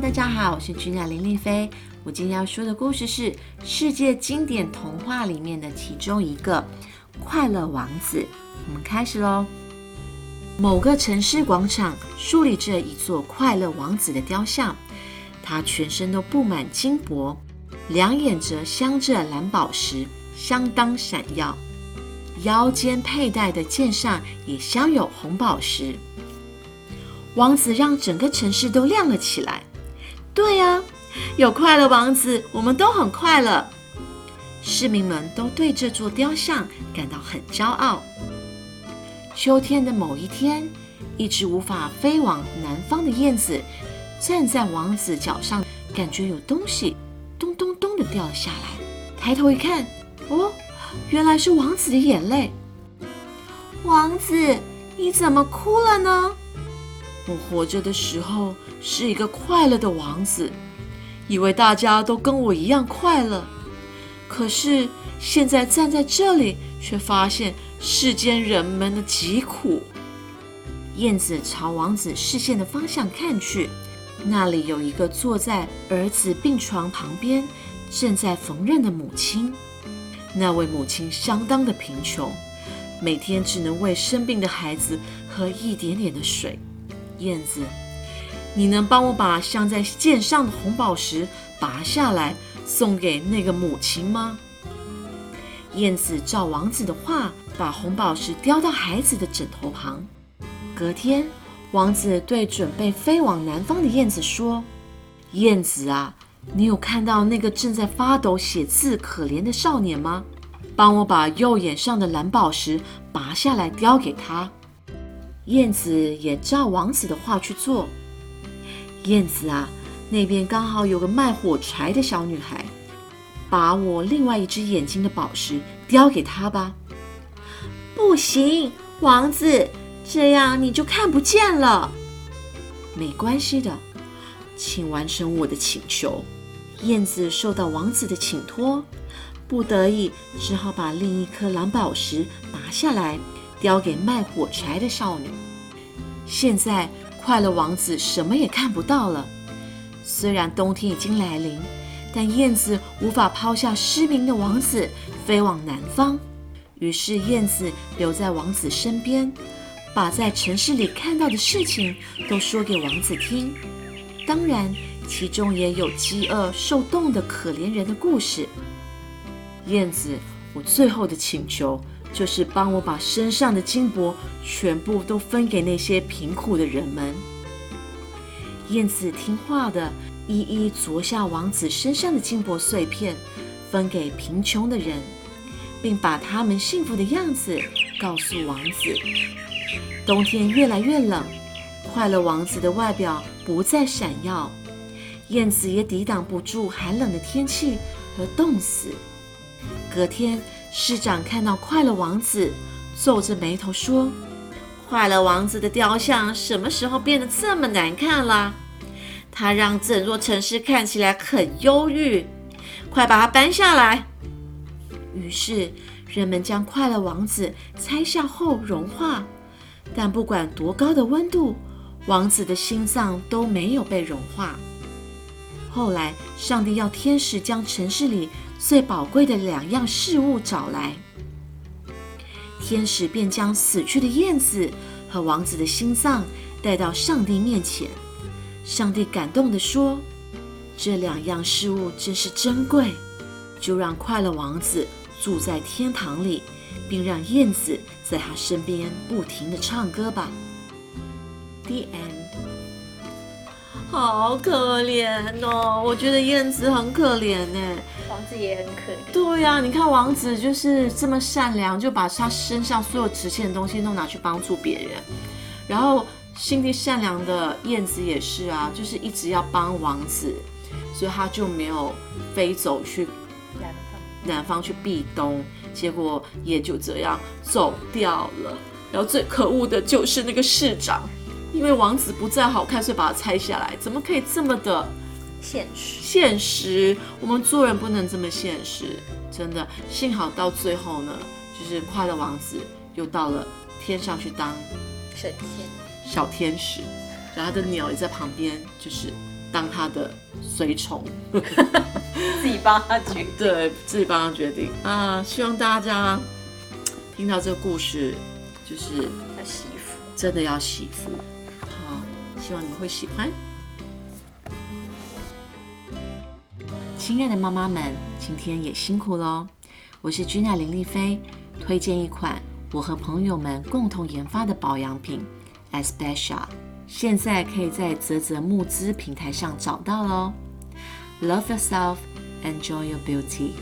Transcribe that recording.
大家好，我是君雅林丽菲。我今天要说的故事是世界经典童话里面的其中一个《快乐王子》。我们开始喽。某个城市广场竖立着一座快乐王子的雕像，他全身都布满金箔，两眼则镶着蓝宝石，相当闪耀。腰间佩戴的剑上也镶有红宝石。王子让整个城市都亮了起来。对呀，有快乐王子，我们都很快乐。市民们都对这座雕像感到很骄傲。秋天的某一天，一只无法飞往南方的燕子站在王子脚上，感觉有东西咚咚咚的掉了下来。抬头一看，哦，原来是王子的眼泪。王子，你怎么哭了呢？我活着的时候是一个快乐的王子，以为大家都跟我一样快乐。可是现在站在这里，却发现世间人们的疾苦。燕子朝王子视线的方向看去，那里有一个坐在儿子病床旁边，正在缝纫的母亲。那位母亲相当的贫穷，每天只能喂生病的孩子喝一点点的水。燕子，你能帮我把镶在剑上的红宝石拔下来，送给那个母亲吗？燕子照王子的话，把红宝石叼到孩子的枕头旁。隔天，王子对准备飞往南方的燕子说：“燕子啊，你有看到那个正在发抖写字可怜的少年吗？帮我把右眼上的蓝宝石拔下来，叼给他。”燕子也照王子的话去做。燕子啊，那边刚好有个卖火柴的小女孩，把我另外一只眼睛的宝石叼给她吧。不行，王子，这样你就看不见了。没关系的，请完成我的请求。燕子受到王子的请托，不得已只好把另一颗蓝宝石拔下来。叼给卖火柴的少女。现在，快乐王子什么也看不到了。虽然冬天已经来临，但燕子无法抛下失明的王子飞往南方。于是，燕子留在王子身边，把在城市里看到的事情都说给王子听。当然，其中也有饥饿、受冻的可怜人的故事。燕子，我最后的请求。就是帮我把身上的金箔全部都分给那些贫苦的人们。燕子听话的，一一啄下王子身上的金箔碎片，分给贫穷的人，并把他们幸福的样子告诉王子。冬天越来越冷，快乐王子的外表不再闪耀，燕子也抵挡不住寒冷的天气和冻死。隔天。市长看到快乐王子，皱着眉头说：“快乐王子的雕像什么时候变得这么难看了？他让整座城市看起来很忧郁，快把它搬下来。”于是人们将快乐王子拆下后融化，但不管多高的温度，王子的心脏都没有被融化。后来，上帝要天使将城市里最宝贵的两样事物找来，天使便将死去的燕子和王子的心脏带到上帝面前。上帝感动地说：“这两样事物真是珍贵，就让快乐王子住在天堂里，并让燕子在他身边不停地唱歌吧。” The end. 好可怜哦，我觉得燕子很可怜呢，王子也很可怜。对呀，你看王子就是这么善良，就把他身上所有值钱的东西都拿去帮助别人。然后心地善良的燕子也是啊，就是一直要帮王子，所以他就没有飞走去南方，南方去避冬，结果也就这样走掉了。然后最可恶的就是那个市长。因为王子不再好看，所以把它拆下来。怎么可以这么的现实？现实，我们做人不能这么现实，真的。幸好到最后呢，就是快乐王子又到了天上去当神仙、小天使，然后他的鸟也在旁边，就是当他的随从，自己帮他决定。对自己帮他决定啊。希望大家听到这个故事，就是要媳妇，真的要媳妇。希望你们会喜欢。亲爱的妈妈们，今天也辛苦喽！我是君娜林丽菲，推荐一款我和朋友们共同研发的保养品 Especial，现在可以在泽泽募资平台上找到喽。Love yourself, enjoy your beauty.